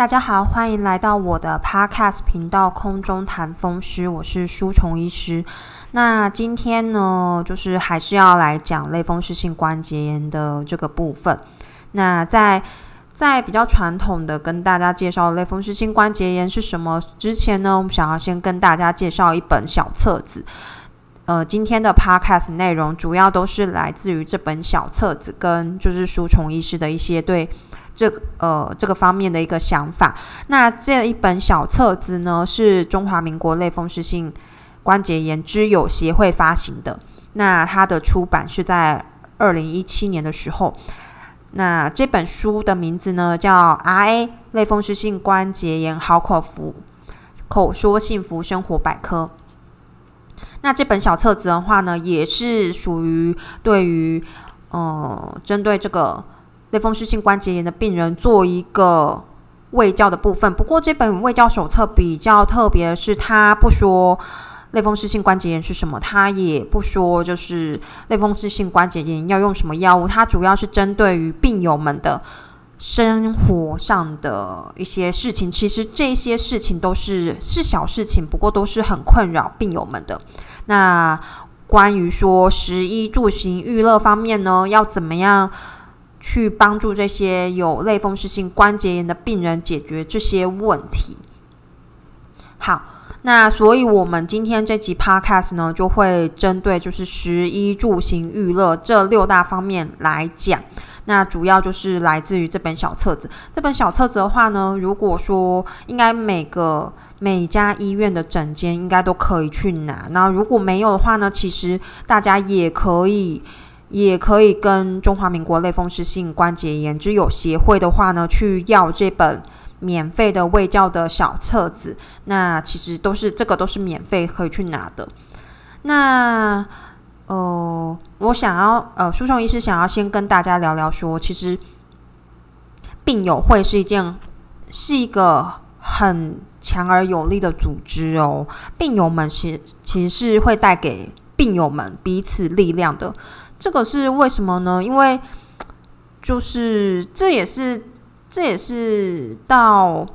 大家好，欢迎来到我的 Podcast 频道空中谈风湿，我是舒虫医师。那今天呢，就是还是要来讲类风湿性关节炎的这个部分。那在在比较传统的跟大家介绍类风湿性关节炎是什么之前呢，我们想要先跟大家介绍一本小册子。呃，今天的 Podcast 内容主要都是来自于这本小册子，跟就是舒虫医师的一些对。这呃，这个方面的一个想法。那这一本小册子呢，是中华民国类风湿性关节炎之友协会发行的。那它的出版是在二零一七年的时候。那这本书的名字呢，叫《RA 类风湿性关节炎好口服口说幸福生活百科》。那这本小册子的话呢，也是属于对于呃，针对这个。类风湿性关节炎的病人做一个卫教的部分。不过这本卫教手册比较特别的是，它不说类风湿性关节炎是什么，它也不说就是类风湿性关节炎要用什么药物。它主要是针对于病友们的生活上的一些事情。其实这些事情都是是小事情，不过都是很困扰病友们的。那关于说食衣住行娱乐方面呢，要怎么样？去帮助这些有类风湿性关节炎的病人解决这些问题。好，那所以我们今天这集 podcast 呢，就会针对就是食衣住行娱乐这六大方面来讲。那主要就是来自于这本小册子。这本小册子的话呢，如果说应该每个每家医院的诊间应该都可以去拿。那如果没有的话呢，其实大家也可以。也可以跟中华民国类风湿性关节炎之友协会的话呢，去要这本免费的卫教的小册子。那其实都是这个都是免费可以去拿的。那呃，我想要呃，书虫医师想要先跟大家聊聊说，其实病友会是一件是一个很强而有力的组织哦。病友们其其实是会带给病友们彼此力量的。这个是为什么呢？因为就是这也是这也是到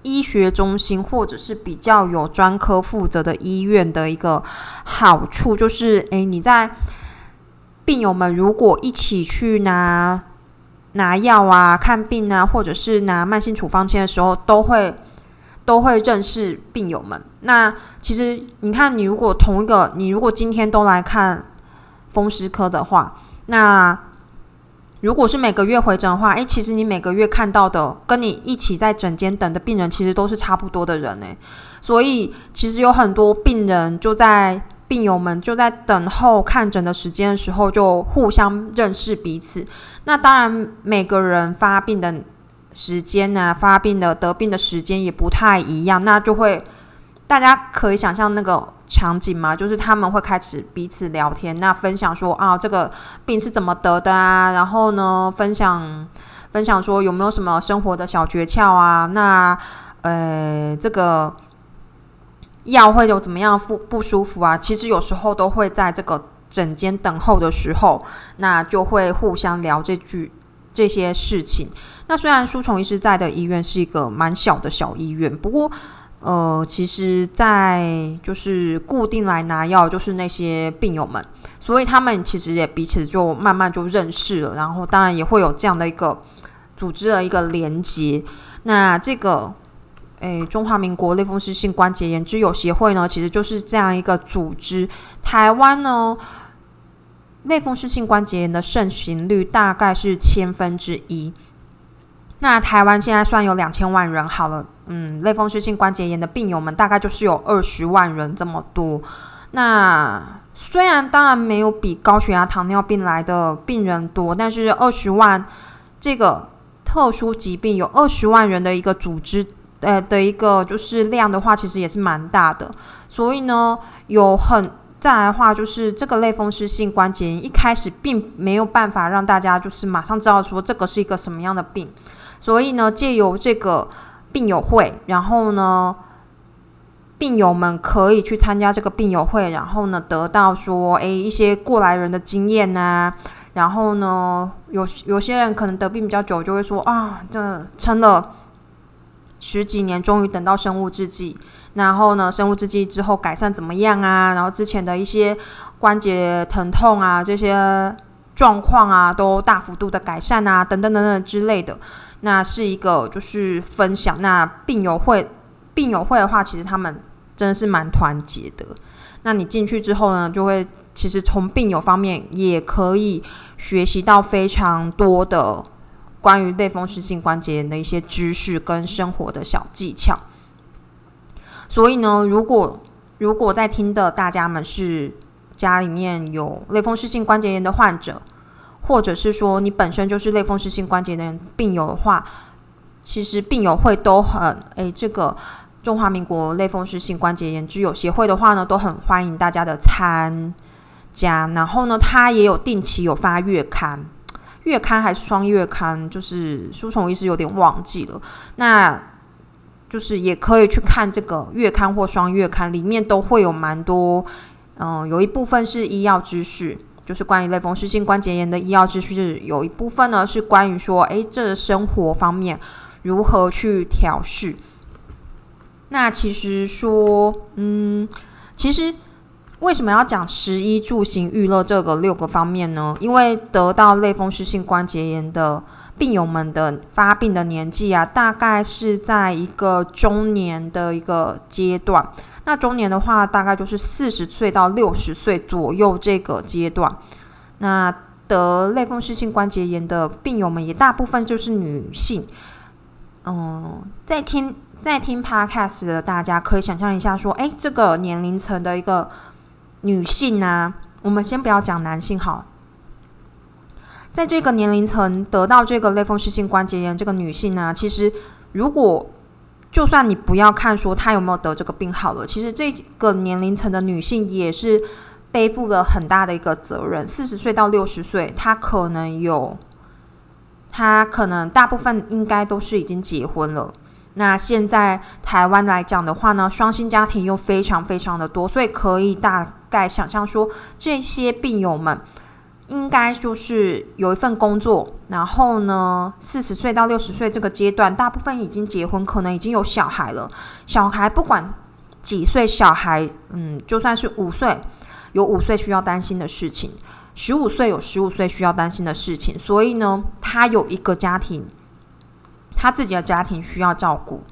医学中心或者是比较有专科负责的医院的一个好处，就是诶，你在病友们如果一起去拿拿药啊、看病啊，或者是拿慢性处方签的时候，都会都会认识病友们。那其实你看，你如果同一个，你如果今天都来看。风湿科的话，那如果是每个月回诊的话，诶，其实你每个月看到的跟你一起在诊间等的病人，其实都是差不多的人诶。所以其实有很多病人就在病友们就在等候看诊的时间的时候，就互相认识彼此。那当然，每个人发病的时间呢，发病的得病的时间也不太一样，那就会大家可以想象那个。场景吗，就是他们会开始彼此聊天，那分享说啊，这个病是怎么得的啊？然后呢，分享分享说有没有什么生活的小诀窍啊？那呃，这个药会有怎么样不不舒服啊？其实有时候都会在这个诊间等候的时候，那就会互相聊这句这些事情。那虽然书虫医师在的医院是一个蛮小的小医院，不过。呃，其实，在就是固定来拿药，就是那些病友们，所以他们其实也彼此就慢慢就认识了，然后当然也会有这样的一个组织的一个连接。那这个，诶，中华民国类风湿性关节炎之友协会呢，其实就是这样一个组织。台湾呢，类风湿性关节炎的盛行率大概是千分之一。那台湾现在算有两千万人好了。嗯，类风湿性关节炎的病友们大概就是有二十万人这么多。那虽然当然没有比高血压、糖尿病来的病人多，但是二十万这个特殊疾病有二十万人的一个组织，呃的一个就是量的话，其实也是蛮大的。所以呢，有很再来的话，就是这个类风湿性关节炎一开始并没有办法让大家就是马上知道说这个是一个什么样的病，所以呢，借由这个。病友会，然后呢，病友们可以去参加这个病友会，然后呢，得到说，诶一些过来人的经验呐，然后呢，有有些人可能得病比较久，就会说啊，这撑了十几年，终于等到生物制剂。然后呢，生物制剂之后改善怎么样啊？然后之前的一些关节疼痛啊，这些状况啊，都大幅度的改善啊，等等等等之类的。那是一个就是分享。那病友会，病友会的话，其实他们真的是蛮团结的。那你进去之后呢，就会其实从病友方面也可以学习到非常多的关于类风湿性关节炎的一些知识跟生活的小技巧。所以呢，如果如果在听的大家们是家里面有类风湿性关节炎的患者，或者是说你本身就是类风湿性关节炎病友的话，其实病友会都很诶，这个中华民国类风湿性关节炎之友协会的话呢，都很欢迎大家的参加。然后呢，他也有定期有发月刊，月刊还是双月刊，就是书虫医师有点忘记了。那就是也可以去看这个月刊或双月刊，里面都会有蛮多，嗯，有一部分是医药知识，就是关于类风湿性关节炎的医药知识；有一部分呢是关于说，诶，这生活方面如何去调试。那其实说，嗯，其实为什么要讲食衣住行娱乐这个六个方面呢？因为得到类风湿性关节炎的。病友们的发病的年纪啊，大概是在一个中年的一个阶段。那中年的话，大概就是四十岁到六十岁左右这个阶段。那得类风湿性关节炎的病友们也大部分就是女性。嗯，在听在听 Podcast 的大家可以想象一下，说，哎，这个年龄层的一个女性呢，我们先不要讲男性好。在这个年龄层得到这个类风湿性关节炎，这个女性呢，其实如果就算你不要看说她有没有得这个病好了，其实这个年龄层的女性也是背负了很大的一个责任。四十岁到六十岁，她可能有，她可能大部分应该都是已经结婚了。那现在台湾来讲的话呢，双薪家庭又非常非常的多，所以可以大概想象说，这些病友们。应该就是有一份工作，然后呢，四十岁到六十岁这个阶段，大部分已经结婚，可能已经有小孩了。小孩不管几岁，小孩嗯，就算是五岁，有五岁需要担心的事情，十五岁有十五岁需要担心的事情。所以呢，他有一个家庭，他自己的家庭需要照顾。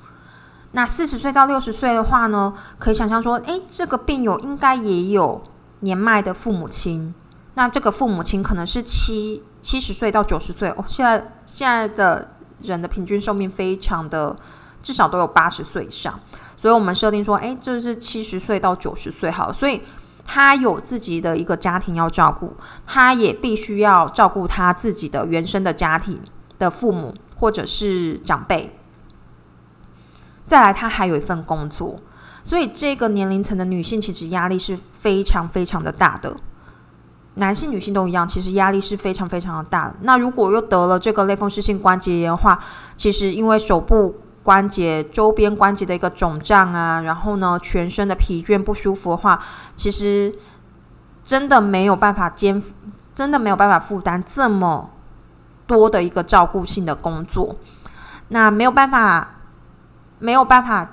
那四十岁到六十岁的话呢，可以想象说，诶，这个病友应该也有年迈的父母亲。那这个父母亲可能是七七十岁到九十岁哦，现在现在的人的平均寿命非常的，至少都有八十岁以上，所以我们设定说，哎，这是七十岁到九十岁好，所以他有自己的一个家庭要照顾，他也必须要照顾他自己的原生的家庭的父母或者是长辈，再来他还有一份工作，所以这个年龄层的女性其实压力是非常非常的大的。男性、女性都一样，其实压力是非常非常的大。那如果又得了这个类风湿性关节炎的话，其实因为手部关节周边关节的一个肿胀啊，然后呢，全身的疲倦不舒服的话，其实真的没有办法肩，真的没有办法负担这么多的一个照顾性的工作。那没有办法，没有办法，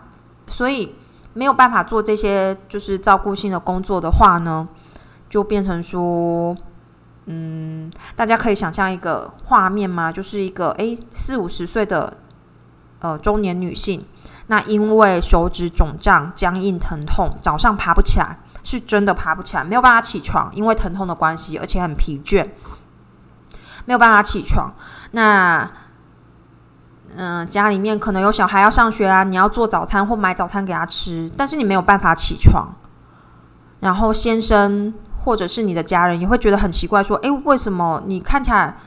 所以没有办法做这些就是照顾性的工作的话呢？就变成说，嗯，大家可以想象一个画面吗？就是一个诶四五十岁的呃中年女性，那因为手指肿胀、僵硬、疼痛，早上爬不起来，是真的爬不起来，没有办法起床，因为疼痛的关系，而且很疲倦，没有办法起床。那嗯，家里面可能有小孩要上学啊，你要做早餐或买早餐给他吃，但是你没有办法起床，然后先生。或者是你的家人也会觉得很奇怪，说：“诶，为什么你看起来，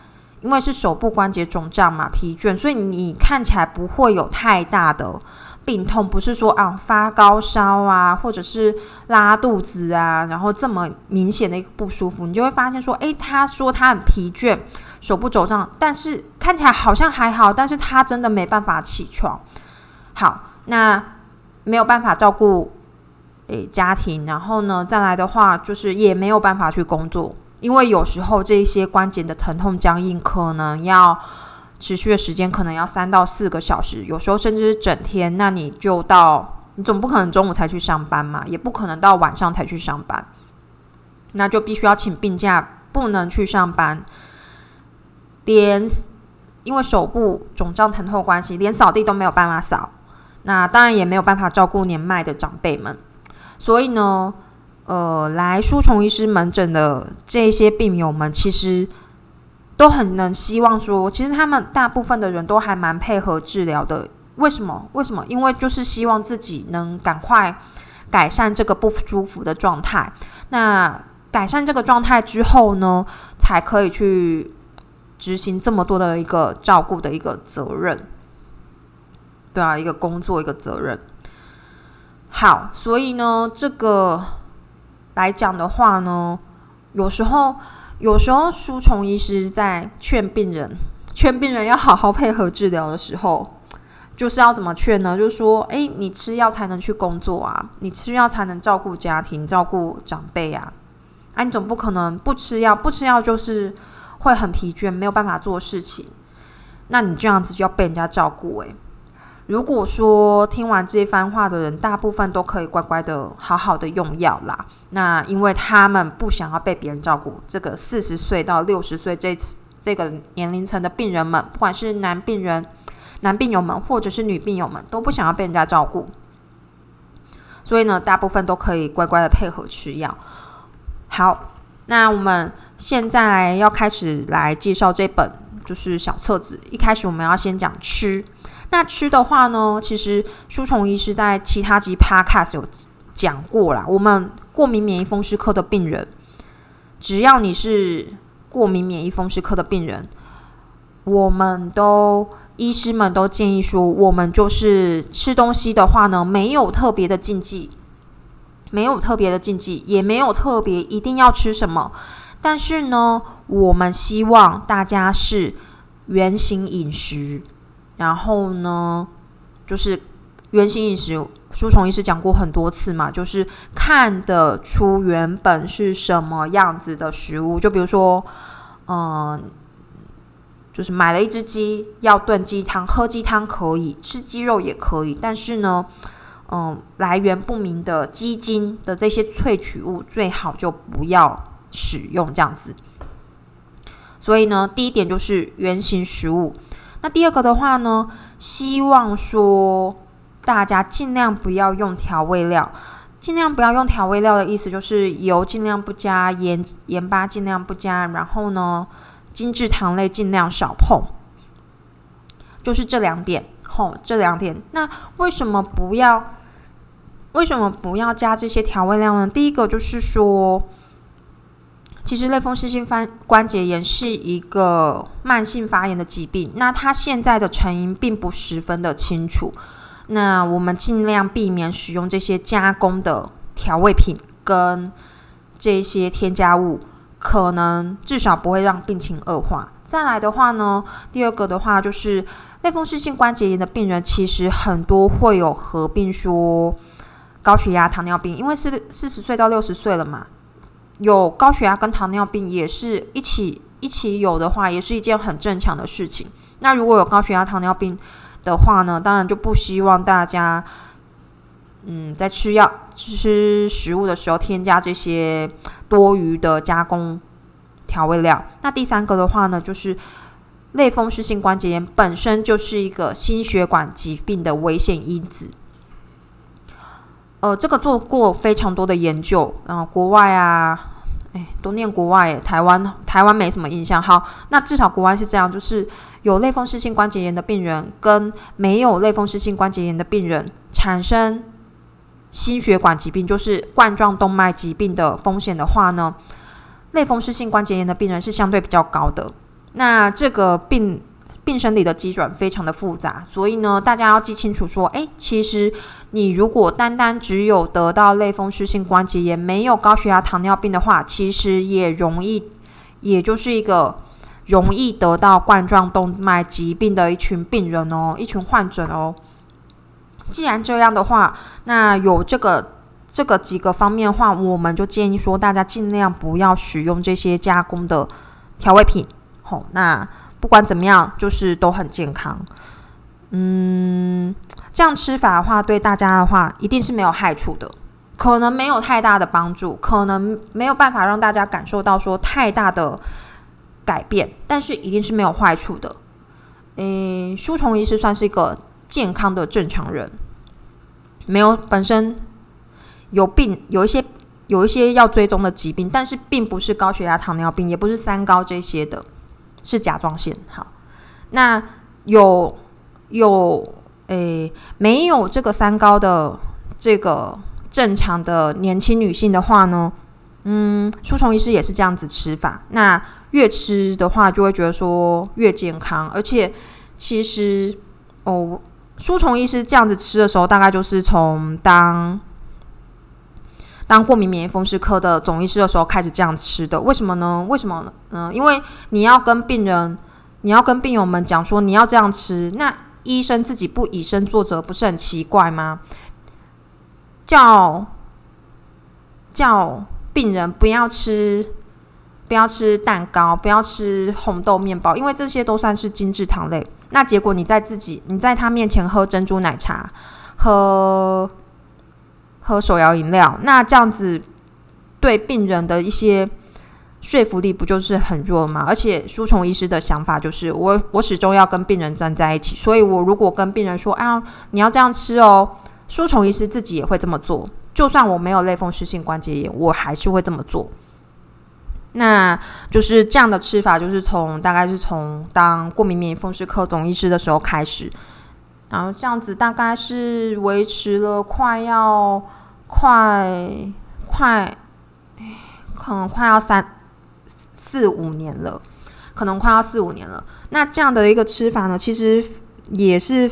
因为是手部关节肿胀嘛，疲倦，所以你看起来不会有太大的病痛，不是说啊发高烧啊，或者是拉肚子啊，然后这么明显的一个不舒服，你就会发现说：诶，他说他很疲倦，手部肿胀，但是看起来好像还好，但是他真的没办法起床。好，那没有办法照顾。”诶，家庭，然后呢，再来的话，就是也没有办法去工作，因为有时候这一些关节的疼痛僵硬，可能要持续的时间可能要三到四个小时，有时候甚至整天。那你就到，你总不可能中午才去上班嘛，也不可能到晚上才去上班，那就必须要请病假，不能去上班，连因为手部肿胀疼痛关系，连扫地都没有办法扫。那当然也没有办法照顾年迈的长辈们，所以呢，呃，来书虫医师门诊的这些病友们，其实都很能希望说，其实他们大部分的人都还蛮配合治疗的。为什么？为什么？因为就是希望自己能赶快改善这个不舒服的状态。那改善这个状态之后呢，才可以去执行这么多的一个照顾的一个责任。对啊，一个工作，一个责任。好，所以呢，这个来讲的话呢，有时候，有时候书虫医师在劝病人，劝病人要好好配合治疗的时候，就是要怎么劝呢？就是说，哎，你吃药才能去工作啊，你吃药才能照顾家庭、照顾长辈啊。啊，你总不可能不吃药，不吃药就是会很疲倦，没有办法做事情。那你这样子就要被人家照顾，诶。如果说听完这番话的人，大部分都可以乖乖的好好的用药啦。那因为他们不想要被别人照顾，这个四十岁到六十岁这这个年龄层的病人们，不管是男病人、男病友们，或者是女病友们，都不想要被人家照顾。所以呢，大部分都可以乖乖的配合吃药。好，那我们现在要开始来介绍这本就是小册子。一开始我们要先讲吃。那吃的话呢，其实书虫医师在其他集 podcast 有讲过啦。我们过敏免疫风湿科的病人，只要你是过敏免疫风湿科的病人，我们都医师们都建议说，我们就是吃东西的话呢，没有特别的禁忌，没有特别的禁忌，也没有特别一定要吃什么。但是呢，我们希望大家是原形饮食。然后呢，就是原型饮食，书虫医师讲过很多次嘛，就是看得出原本是什么样子的食物。就比如说，嗯，就是买了一只鸡，要炖鸡汤，喝鸡汤可以，吃鸡肉也可以，但是呢，嗯，来源不明的鸡精的这些萃取物，最好就不要使用这样子。所以呢，第一点就是原型食物。那第二个的话呢，希望说大家尽量不要用调味料，尽量不要用调味料的意思就是油尽量不加，盐盐巴尽量不加，然后呢，精制糖类尽量少碰，就是这两点。吼，这两点。那为什么不要？为什么不要加这些调味料呢？第一个就是说。其实类风湿性关关节炎是一个慢性发炎的疾病，那它现在的成因并不十分的清楚。那我们尽量避免使用这些加工的调味品跟这些添加物，可能至少不会让病情恶化。再来的话呢，第二个的话就是类风湿性关节炎的病人，其实很多会有合并说高血压、糖尿病，因为是四十岁到六十岁了嘛。有高血压跟糖尿病也是一起一起有的话，也是一件很正常的事情。那如果有高血压、糖尿病的话呢，当然就不希望大家，嗯，在吃药、吃食物的时候添加这些多余的加工调味料。那第三个的话呢，就是类风湿性关节炎本身就是一个心血管疾病的危险因子。呃，这个做过非常多的研究，然后国外啊，哎，都念国外，台湾台湾没什么印象。好，那至少国外是这样，就是有类风湿性关节炎的病人跟没有类风湿性关节炎的病人产生心血管疾病，就是冠状动脉疾病的风险的话呢，类风湿性关节炎的病人是相对比较高的。那这个病。病生理的机转非常的复杂，所以呢，大家要记清楚说，诶，其实你如果单单只有得到类风湿性关节炎，没有高血压、糖尿病的话，其实也容易，也就是一个容易得到冠状动脉疾病的一群病人哦，一群患者哦。既然这样的话，那有这个这个几个方面的话，我们就建议说，大家尽量不要使用这些加工的调味品。好，那。不管怎么样，就是都很健康。嗯，这样吃法的话，对大家的话，一定是没有害处的，可能没有太大的帮助，可能没有办法让大家感受到说太大的改变，但是一定是没有坏处的。诶，书虫医师算是一个健康的正常人，没有本身有病，有一些有一些要追踪的疾病，但是并不是高血压、糖尿病，也不是三高这些的，是甲状腺。好，那有有诶没有这个三高的这个正常的年轻女性的话呢？嗯，书虫医师也是这样子吃法。那越吃的话，就会觉得说越健康，而且其实哦，书虫医师这样子吃的时候，大概就是从当当过敏免疫风湿科的总医师的时候开始这样吃的。为什么呢？为什么呢？嗯，因为你要跟病人，你要跟病友们讲说你要这样吃，那医生自己不以身作则，不是很奇怪吗？叫叫病人不要吃。不要吃蛋糕，不要吃红豆面包，因为这些都算是精致糖类。那结果你在自己你在他面前喝珍珠奶茶，喝喝手摇饮料，那这样子对病人的一些说服力不就是很弱吗？而且书虫医师的想法就是，我我始终要跟病人站在一起，所以我如果跟病人说啊，你要这样吃哦，书虫医师自己也会这么做。就算我没有类风湿性关节炎，我还是会这么做。那就是这样的吃法，就是从大概是从当过敏免疫风湿科总医师的时候开始，然后这样子大概是维持了快要快快，可能快要三四五年了，可能快要四五年了。那这样的一个吃法呢，其实也是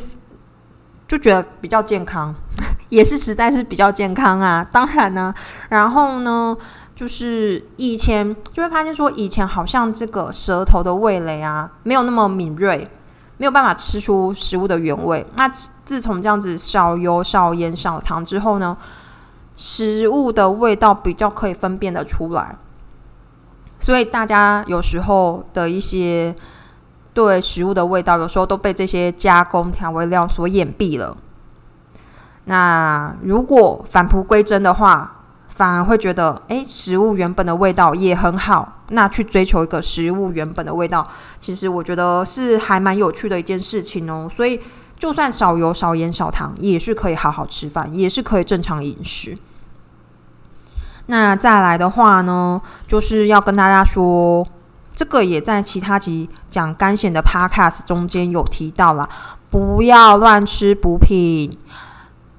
就觉得比较健康，也是实在是比较健康啊。当然呢，然后呢。就是以前就会发现说，以前好像这个舌头的味蕾啊，没有那么敏锐，没有办法吃出食物的原味。那自从这样子少油、少盐、少糖之后呢，食物的味道比较可以分辨的出来。所以大家有时候的一些对食物的味道，有时候都被这些加工调味料所掩蔽了。那如果返璞归真的话，反而会觉得，哎，食物原本的味道也很好。那去追求一个食物原本的味道，其实我觉得是还蛮有趣的一件事情哦。所以，就算少油、少盐、少糖，也是可以好好吃饭，也是可以正常饮食。那再来的话呢，就是要跟大家说，这个也在其他集讲肝险的 Podcast 中间有提到了，不要乱吃补品，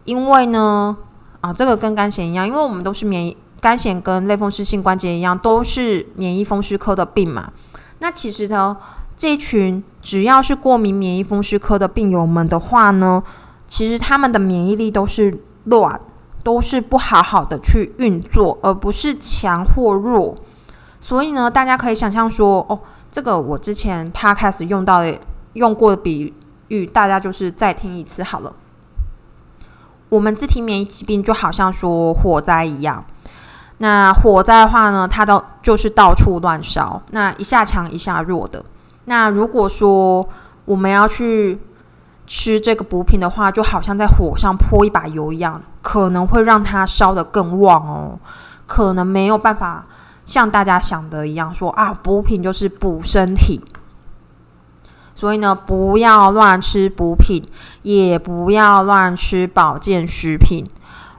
因为呢。啊，这个跟肝炎一样，因为我们都是免疫肝炎跟类风湿性关节一样，都是免疫风湿科的病嘛。那其实呢，这群只要是过敏免疫风湿科的病友们的话呢，其实他们的免疫力都是乱，都是不好好的去运作，而不是强或弱。所以呢，大家可以想象说，哦，这个我之前 podcast 用到的用过的比喻，大家就是再听一次好了。我们自体免疫疾病就好像说火灾一样，那火灾的话呢，它都就是到处乱烧，那一下强一下弱的。那如果说我们要去吃这个补品的话，就好像在火上泼一把油一样，可能会让它烧得更旺哦，可能没有办法像大家想的一样说啊，补品就是补身体。所以呢，不要乱吃补品，也不要乱吃保健食品。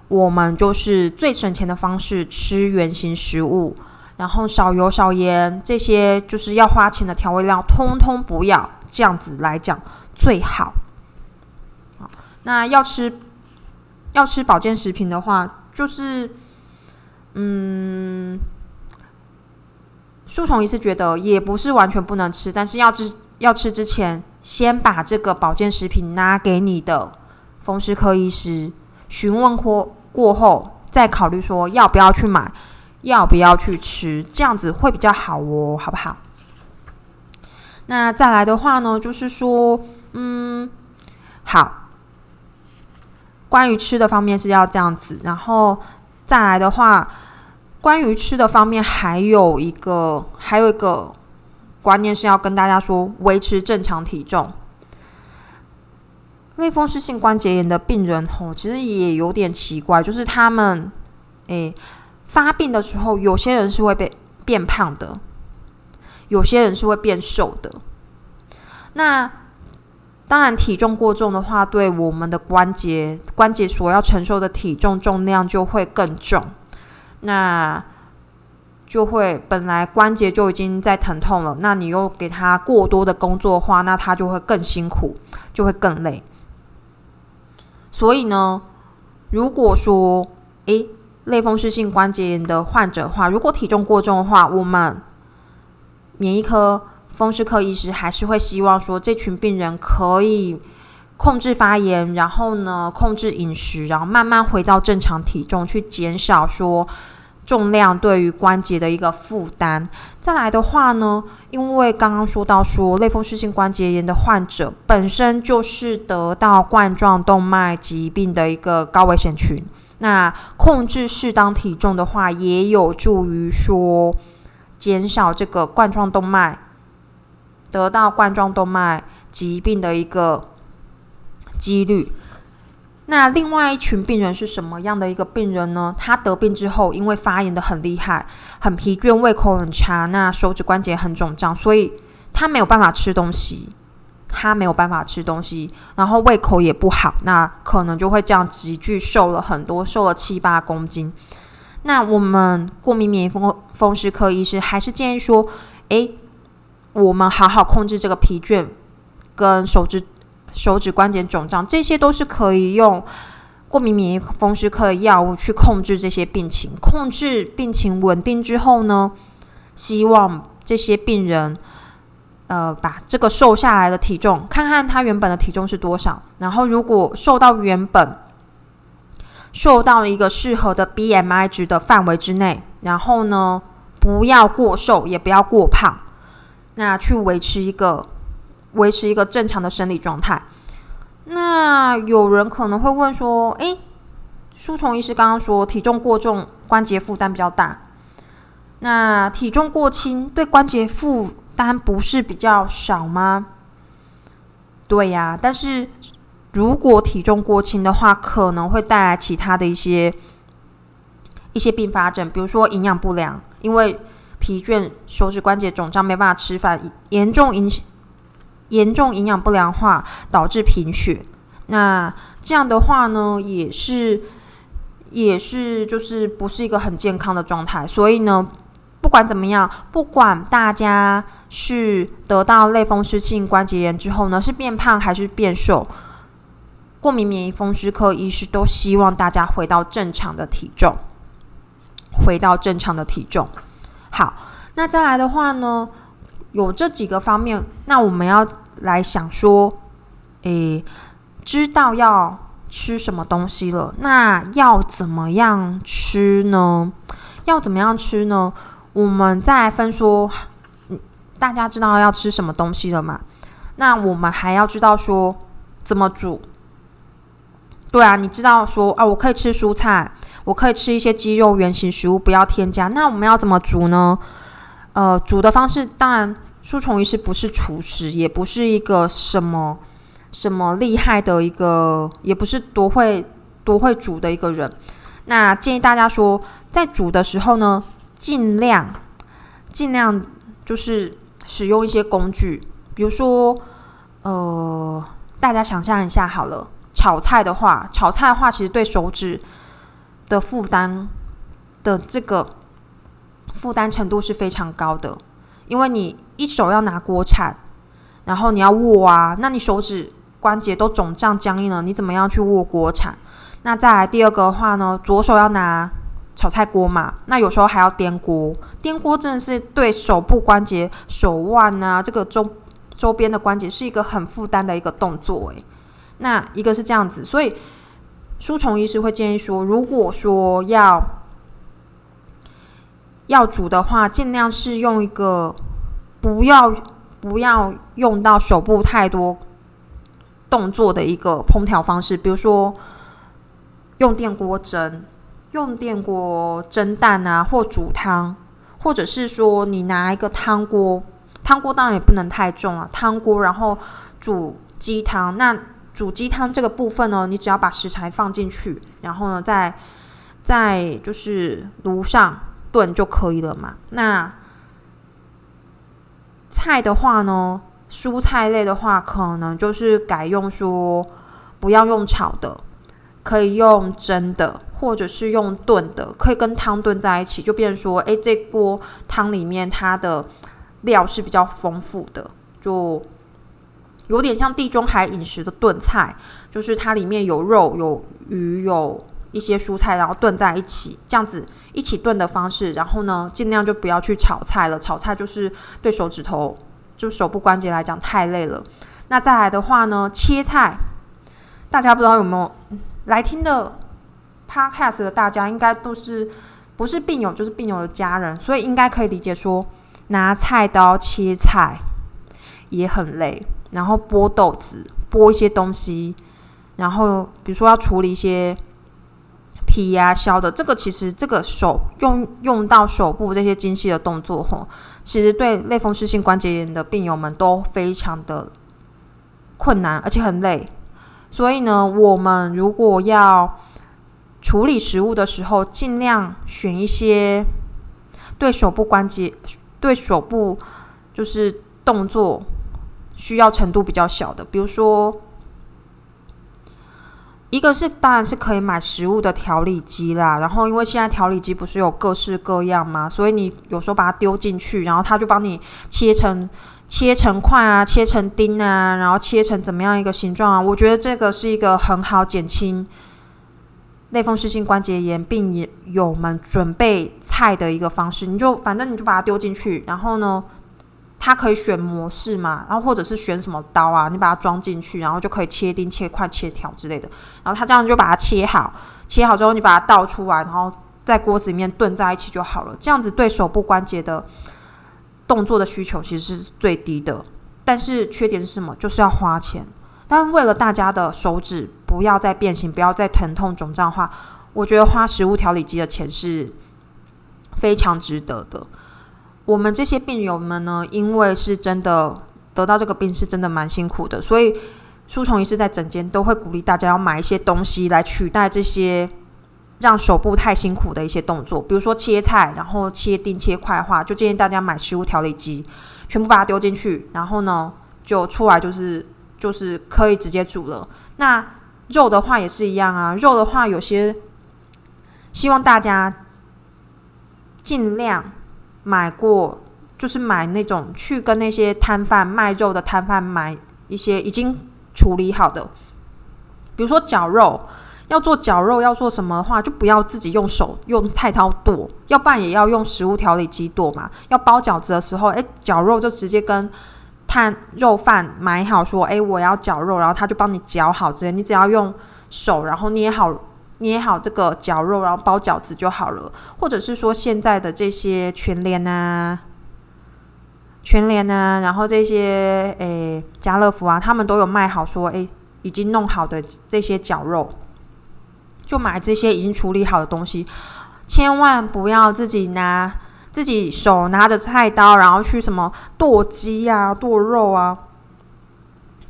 我们就是最省钱的方式，吃原形食物，然后少油少盐，这些就是要花钱的调味料，通通不要。这样子来讲最好。那要吃要吃保健食品的话，就是嗯，树虫也是觉得也不是完全不能吃，但是要吃。要吃之前，先把这个保健食品拿给你的风湿科医师询问过过后，再考虑说要不要去买，要不要去吃，这样子会比较好哦，好不好？那再来的话呢，就是说，嗯，好，关于吃的方面是要这样子，然后再来的话，关于吃的方面还有一个，还有一个。观念是要跟大家说维持正常体重。类风湿性关节炎的病人吼，其实也有点奇怪，就是他们诶发病的时候，有些人是会被变胖的，有些人是会变瘦的。那当然，体重过重的话，对我们的关节关节所要承受的体重重量就会更重，那就会本来关节就已经在疼痛了，那你又给他过多的工作的话，那他就会更辛苦，就会更累。所以呢，如果说诶类风湿性关节炎的患者的话，如果体重过重的话，我们免疫科。风湿科医师还是会希望说，这群病人可以控制发炎，然后呢，控制饮食，然后慢慢回到正常体重，去减少说重量对于关节的一个负担。再来的话呢，因为刚刚说到说，类风湿性关节炎的患者本身就是得到冠状动脉疾病的一个高危险群，那控制适当体重的话，也有助于说减少这个冠状动脉。得到冠状动脉疾病的一个几率。那另外一群病人是什么样的一个病人呢？他得病之后，因为发炎的很厉害，很疲倦，胃口很差，那手指关节很肿胀，所以他没有办法吃东西，他没有办法吃东西，然后胃口也不好，那可能就会这样急剧瘦了很多，瘦了七八公斤。那我们过敏免疫风风湿科医师还是建议说，诶。我们好好控制这个疲倦，跟手指手指关节肿胀，这些都是可以用过敏免疫风湿科的药物去控制这些病情。控制病情稳定之后呢，希望这些病人，呃，把这个瘦下来的体重，看看他原本的体重是多少。然后如果瘦到原本瘦到一个适合的 BMI 值的范围之内，然后呢，不要过瘦，也不要过胖。那去维持一个维持一个正常的生理状态。那有人可能会问说：“诶，舒虫医师刚刚说体重过重关节负担比较大，那体重过轻对关节负担不是比较少吗？”对呀，但是如果体重过轻的话，可能会带来其他的一些一些并发症，比如说营养不良，因为。疲倦、手指关节肿胀、没办法吃饭，严重影严重营养不良化，导致贫血。那这样的话呢，也是也是就是不是一个很健康的状态。所以呢，不管怎么样，不管大家是得到类风湿性关节炎之后呢，是变胖还是变瘦，过敏免疫风湿科医师都希望大家回到正常的体重，回到正常的体重。好，那再来的话呢，有这几个方面，那我们要来想说，诶，知道要吃什么东西了，那要怎么样吃呢？要怎么样吃呢？我们再来分说，大家知道要吃什么东西了嘛？那我们还要知道说怎么煮。对啊，你知道说啊，我可以吃蔬菜。我可以吃一些鸡肉原型食物，不要添加。那我们要怎么煮呢？呃，煮的方式当然，舒虫医师不是厨师，也不是一个什么什么厉害的一个，也不是多会多会煮的一个人。那建议大家说，在煮的时候呢，尽量尽量就是使用一些工具，比如说，呃，大家想象一下好了，炒菜的话，炒菜的话，其实对手指。的负担的这个负担程度是非常高的，因为你一手要拿锅铲，然后你要握啊，那你手指关节都肿胀僵硬了，你怎么样去握锅铲？那再来第二个的话呢，左手要拿炒菜锅嘛，那有时候还要颠锅，颠锅真的是对手部关节、手腕啊这个周周边的关节是一个很负担的一个动作诶，那一个是这样子，所以。书虫医师会建议说，如果说要要煮的话，尽量是用一个不要不要用到手部太多动作的一个烹调方式，比如说用电锅蒸，用电锅蒸蛋啊，或煮汤，或者是说你拿一个汤锅，汤锅当然也不能太重啊，汤锅然后煮鸡汤。那煮鸡汤这个部分呢，你只要把食材放进去，然后呢，在在就是炉上炖就可以了嘛。那菜的话呢，蔬菜类的话，可能就是改用说不要用炒的，可以用蒸的。或者是用炖的，可以跟汤炖在一起，就变成说，哎，这锅汤里面它的料是比较丰富的，就有点像地中海饮食的炖菜，就是它里面有肉、有鱼、有一些蔬菜，然后炖在一起，这样子一起炖的方式。然后呢，尽量就不要去炒菜了，炒菜就是对手指头就手部关节来讲太累了。那再来的话呢，切菜，大家不知道有没有来听的？Podcast 的大家应该都是不是病友就是病友的家人，所以应该可以理解说，拿菜刀切菜也很累，然后剥豆子、剥一些东西，然后比如说要处理一些皮呀、削的，这个其实这个手用用到手部这些精细的动作，吼，其实对类风湿性关节炎的病友们都非常的困难，而且很累。所以呢，我们如果要处理食物的时候，尽量选一些对手部关节、对手部就是动作需要程度比较小的，比如说，一个是当然是可以买食物的调理机啦。然后，因为现在调理机不是有各式各样嘛，所以你有时候把它丢进去，然后它就帮你切成切成块啊，切成丁啊，然后切成怎么样一个形状啊？我觉得这个是一个很好减轻。类风湿性关节炎病友们准备菜的一个方式，你就反正你就把它丢进去，然后呢，它可以选模式嘛，然后或者是选什么刀啊，你把它装进去，然后就可以切丁、切块、切条之类的。然后它这样就把它切好，切好之后你把它倒出来，然后在锅子里面炖在一起就好了。这样子对手部关节的动作的需求其实是最低的，但是缺点是什么？就是要花钱。但为了大家的手指不要再变形，不要再疼痛肿胀化，我觉得花食物调理机的钱是非常值得的。我们这些病友们呢，因为是真的得到这个病是真的蛮辛苦的，所以舒虫医师在诊间都会鼓励大家要买一些东西来取代这些让手部太辛苦的一些动作，比如说切菜，然后切丁切块的话，就建议大家买食物调理机，全部把它丢进去，然后呢就出来就是。就是可以直接煮了。那肉的话也是一样啊。肉的话，有些希望大家尽量买过，就是买那种去跟那些摊贩卖肉的摊贩买一些已经处理好的，比如说绞肉。要做绞肉要做什么的话，就不要自己用手用菜刀剁，要不然也要用食物调理机剁嘛。要包饺子的时候，哎，绞肉就直接跟。摊肉贩买好，说哎，我要绞肉，然后他就帮你绞好，直接你只要用手，然后捏好捏好这个绞肉，然后包饺子就好了。或者是说现在的这些全联啊、全联啊，然后这些诶家乐福啊，他们都有卖好，说哎已经弄好的这些绞肉，就买这些已经处理好的东西，千万不要自己拿。自己手拿着菜刀，然后去什么剁鸡啊、剁肉啊，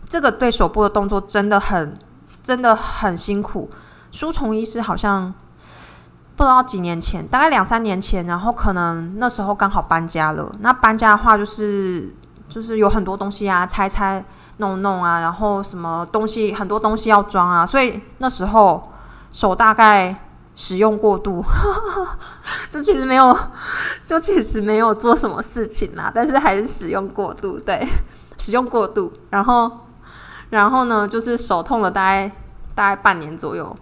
这个对手部的动作真的很、真的很辛苦。书虫医师好像不知道几年前，大概两三年前，然后可能那时候刚好搬家了。那搬家的话，就是就是有很多东西啊，拆拆弄弄啊，然后什么东西很多东西要装啊，所以那时候手大概。使用过度，就其实没有，就其实没有做什么事情啦，但是还是使用过度，对，使用过度，然后，然后呢，就是手痛了大概大概半年左右。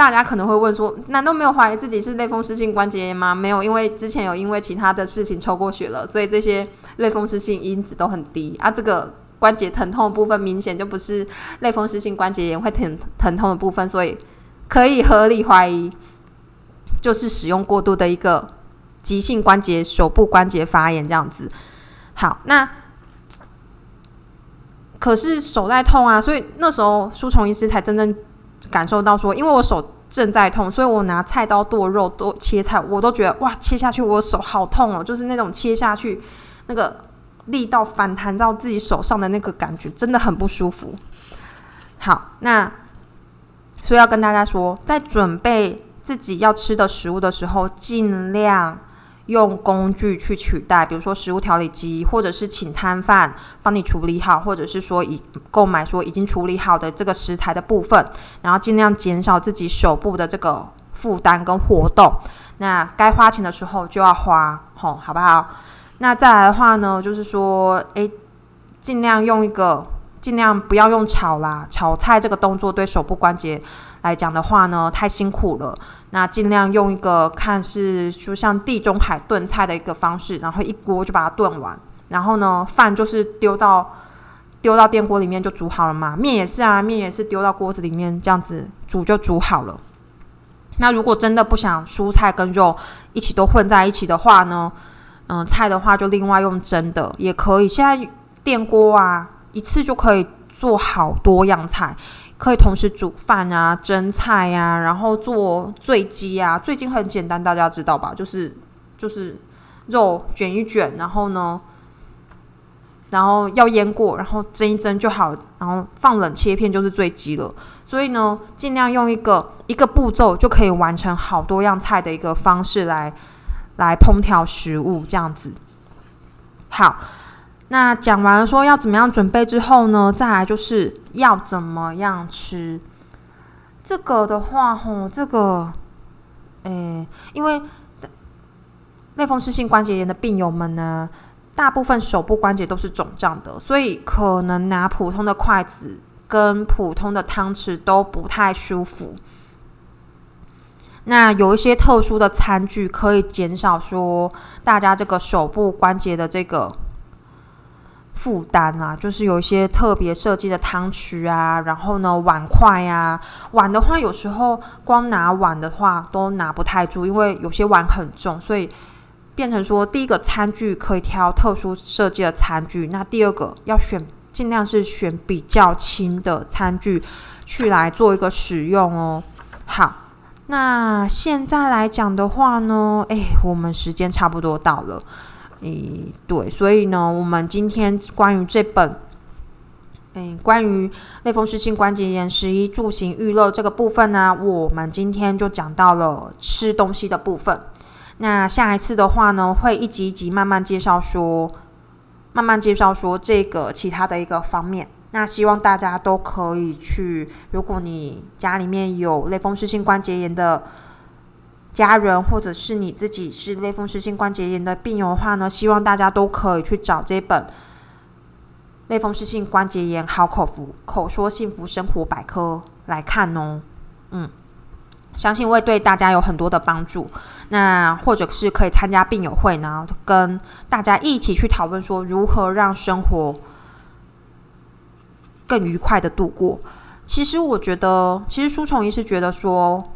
大家可能会问说，难道没有怀疑自己是类风湿性关节炎吗？没有，因为之前有因为其他的事情抽过血了，所以这些类风湿性因子都很低啊。这个关节疼痛的部分明显就不是类风湿性关节炎会疼疼痛的部分，所以。可以合理怀疑，就是使用过度的一个急性关节手部关节发炎这样子。好，那可是手在痛啊，所以那时候舒虫医师才真正感受到说，因为我手正在痛，所以我拿菜刀剁肉、剁切菜，我都觉得哇，切下去我手好痛哦，就是那种切下去那个力道反弹到自己手上的那个感觉，真的很不舒服。好，那所以要跟大家说，在准备自己要吃的食物的时候，尽量。用工具去取代，比如说食物调理机，或者是请摊贩帮你处理好，或者是说已购买说已经处理好的这个食材的部分，然后尽量减少自己手部的这个负担跟活动。那该花钱的时候就要花，吼，好不好？那再来的话呢，就是说，诶，尽量用一个，尽量不要用炒啦，炒菜这个动作对手部关节。来讲的话呢，太辛苦了。那尽量用一个看是就像地中海炖菜的一个方式，然后一锅就把它炖完。然后呢，饭就是丢到丢到电锅里面就煮好了嘛。面也是啊，面也是丢到锅子里面这样子煮就煮好了。那如果真的不想蔬菜跟肉一起都混在一起的话呢，嗯，菜的话就另外用蒸的也可以。现在电锅啊，一次就可以做好多样菜。可以同时煮饭啊、蒸菜呀，然后做醉鸡啊。醉鸡很简单，大家知道吧？就是就是肉卷一卷，然后呢，然后要腌过，然后蒸一蒸就好，然后放冷切片就是醉鸡了。所以呢，尽量用一个一个步骤就可以完成好多样菜的一个方式来来烹调食物，这样子好。那讲完了说要怎么样准备之后呢，再来就是要怎么样吃。这个的话，吼，这个，诶，因为类风湿性关节炎的病友们呢，大部分手部关节都是肿胀的，所以可能拿普通的筷子跟普通的汤匙都不太舒服。那有一些特殊的餐具可以减少说大家这个手部关节的这个。负担啊，就是有一些特别设计的汤匙啊，然后呢碗筷啊，碗的话有时候光拿碗的话都拿不太住，因为有些碗很重，所以变成说第一个餐具可以挑特殊设计的餐具，那第二个要选尽量是选比较轻的餐具去来做一个使用哦。好，那现在来讲的话呢，诶，我们时间差不多到了。诶，对，所以呢，我们今天关于这本，诶，关于类风湿性关节炎十一住行娱乐这个部分呢，我们今天就讲到了吃东西的部分。那下一次的话呢，会一集一集慢慢介绍说，慢慢介绍说这个其他的一个方面。那希望大家都可以去，如果你家里面有类风湿性关节炎的。家人或者是你自己是类风湿性关节炎的病友的话呢，希望大家都可以去找这本《类风湿性关节炎好口服口说幸福生活百科》来看哦。嗯，相信会对大家有很多的帮助。那或者是可以参加病友会呢，跟大家一起去讨论说如何让生活更愉快的度过。其实我觉得，其实书虫医师觉得说。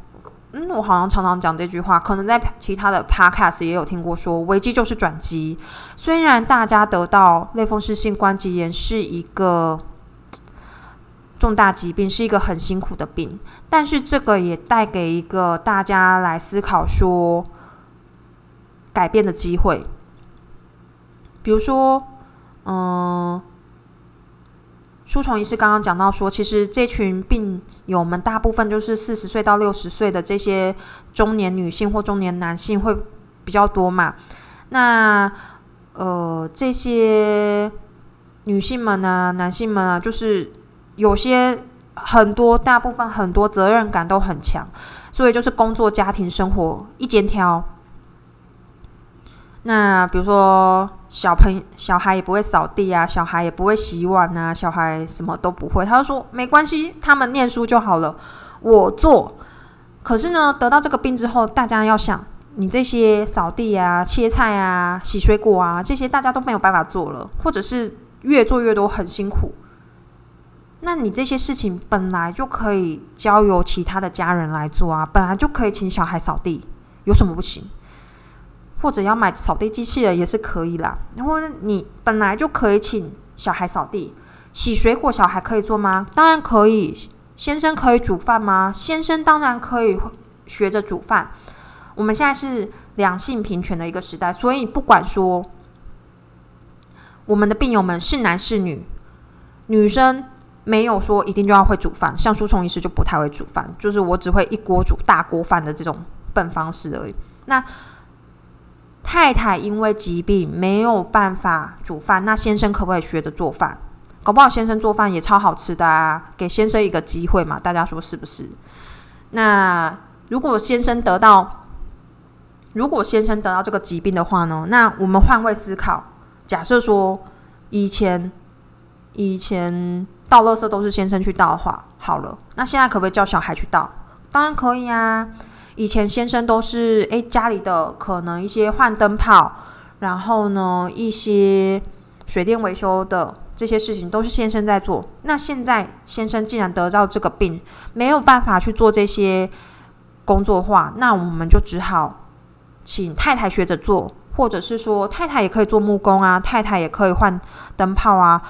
嗯，我好像常常讲这句话，可能在其他的 podcast 也有听过，说危机就是转机。虽然大家得到类风湿性关节炎是一个重大疾病，是一个很辛苦的病，但是这个也带给一个大家来思考说改变的机会。比如说，嗯。书虫医师刚刚讲到说，其实这群病友们大部分就是四十岁到六十岁的这些中年女性或中年男性会比较多嘛。那呃，这些女性们呢，男性们啊，就是有些很多，大部分很多责任感都很强，所以就是工作、家庭、生活一肩挑。那比如说。小朋小孩也不会扫地啊，小孩也不会洗碗啊，小孩什么都不会。他就说没关系，他们念书就好了，我做。可是呢，得到这个病之后，大家要想，你这些扫地啊、切菜啊、洗水果啊，这些大家都没有办法做了，或者是越做越多，很辛苦。那你这些事情本来就可以交由其他的家人来做啊，本来就可以请小孩扫地，有什么不行？或者要买扫地机器人也是可以啦。然后你本来就可以请小孩扫地、洗水果，小孩可以做吗？当然可以。先生可以煮饭吗？先生当然可以学着煮饭。我们现在是两性平权的一个时代，所以不管说我们的病友们是男是女，女生没有说一定就要会煮饭，像舒虫医师就不太会煮饭，就是我只会一锅煮大锅饭的这种笨方式而已。那太太因为疾病没有办法煮饭，那先生可不可以学着做饭？搞不好先生做饭也超好吃的啊！给先生一个机会嘛，大家说是不是？那如果先生得到，如果先生得到这个疾病的话呢？那我们换位思考，假设说以前以前倒垃圾都是先生去倒的话，好了，那现在可不可以叫小孩去倒？当然可以啊！以前先生都是诶家里的可能一些换灯泡，然后呢一些水电维修的。这些事情都是先生在做。那现在先生既然得到这个病，没有办法去做这些工作的话，那我们就只好请太太学着做，或者是说太太也可以做木工啊，太太也可以换灯泡啊。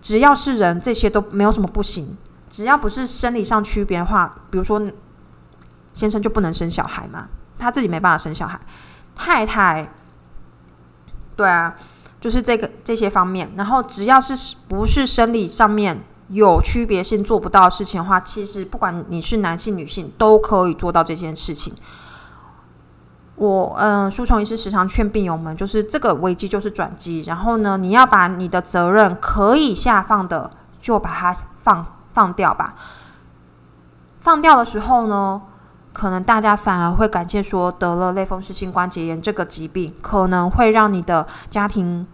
只要是人，这些都没有什么不行。只要不是生理上区别的话，比如说先生就不能生小孩嘛，他自己没办法生小孩，太太，对啊。就是这个这些方面，然后只要是不是生理上面有区别性做不到的事情的话，其实不管你是男性女性都可以做到这件事情。我嗯，舒虫医师时常劝病友们，就是这个危机就是转机，然后呢，你要把你的责任可以下放的就把它放放掉吧。放掉的时候呢？可能大家反而会感谢说，得了类风湿性关节炎这个疾病，可能会让你的家庭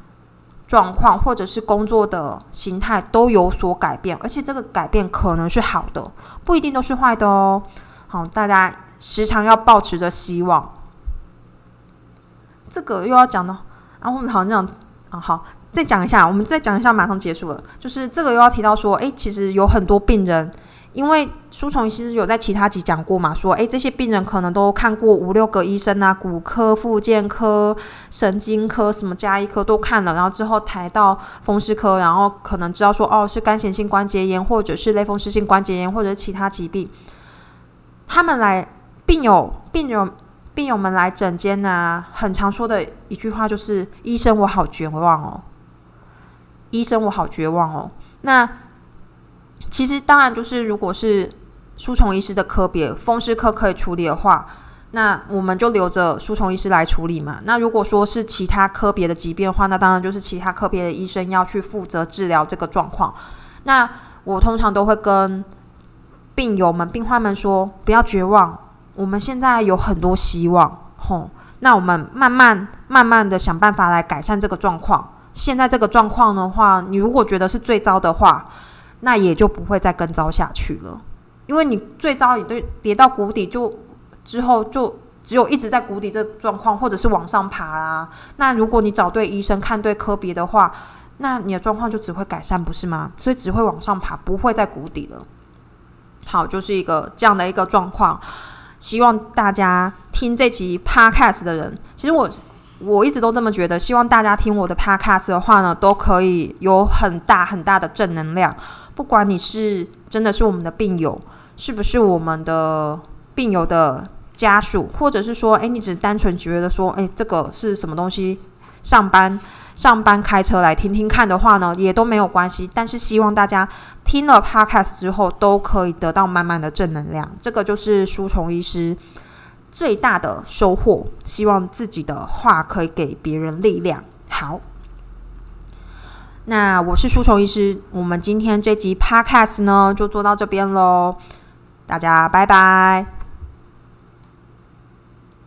状况或者是工作的形态都有所改变，而且这个改变可能是好的，不一定都是坏的哦。好，大家时常要保持着希望。这个又要讲到啊，我们好像这样啊，好，再讲一下，我们再讲一下，马上结束了。就是这个又要提到说，诶，其实有很多病人。因为舒虫其实有在其他集讲过嘛，说诶这些病人可能都看过五六个医生啊，骨科、复健科、神经科什么加医科都看了，然后之后抬到风湿科，然后可能知道说哦是干性性关节炎，或者是类风湿性关节炎，或者是其他疾病。他们来病友、病友、病友们来诊间啊，很常说的一句话就是：“医生，我好绝望哦！”医生，我好绝望哦！那。其实当然就是，如果是书虫医师的科别，风湿科可以处理的话，那我们就留着书虫医师来处理嘛。那如果说是其他科别的疾病的话，那当然就是其他科别的医生要去负责治疗这个状况。那我通常都会跟病友们、病患们说，不要绝望，我们现在有很多希望。吼，那我们慢慢、慢慢的想办法来改善这个状况。现在这个状况的话，你如果觉得是最糟的话，那也就不会再更糟下去了，因为你最糟你都跌到谷底，就之后就只有一直在谷底这状况，或者是往上爬啦。那如果你找对医生、看对科别的话，那你的状况就只会改善，不是吗？所以只会往上爬，不会在谷底了。好，就是一个这样的一个状况。希望大家听这集 podcast 的人，其实我我一直都这么觉得。希望大家听我的 podcast 的话呢，都可以有很大很大的正能量。不管你是真的是我们的病友，是不是我们的病友的家属，或者是说，诶，你只单纯觉得说，诶，这个是什么东西？上班上班开车来听听看的话呢，也都没有关系。但是希望大家听了 Podcast 之后，都可以得到满满的正能量。这个就是书虫医师最大的收获。希望自己的话可以给别人力量。好。那我是书虫医师，我们今天这集 podcast 呢就做到这边喽，大家拜拜。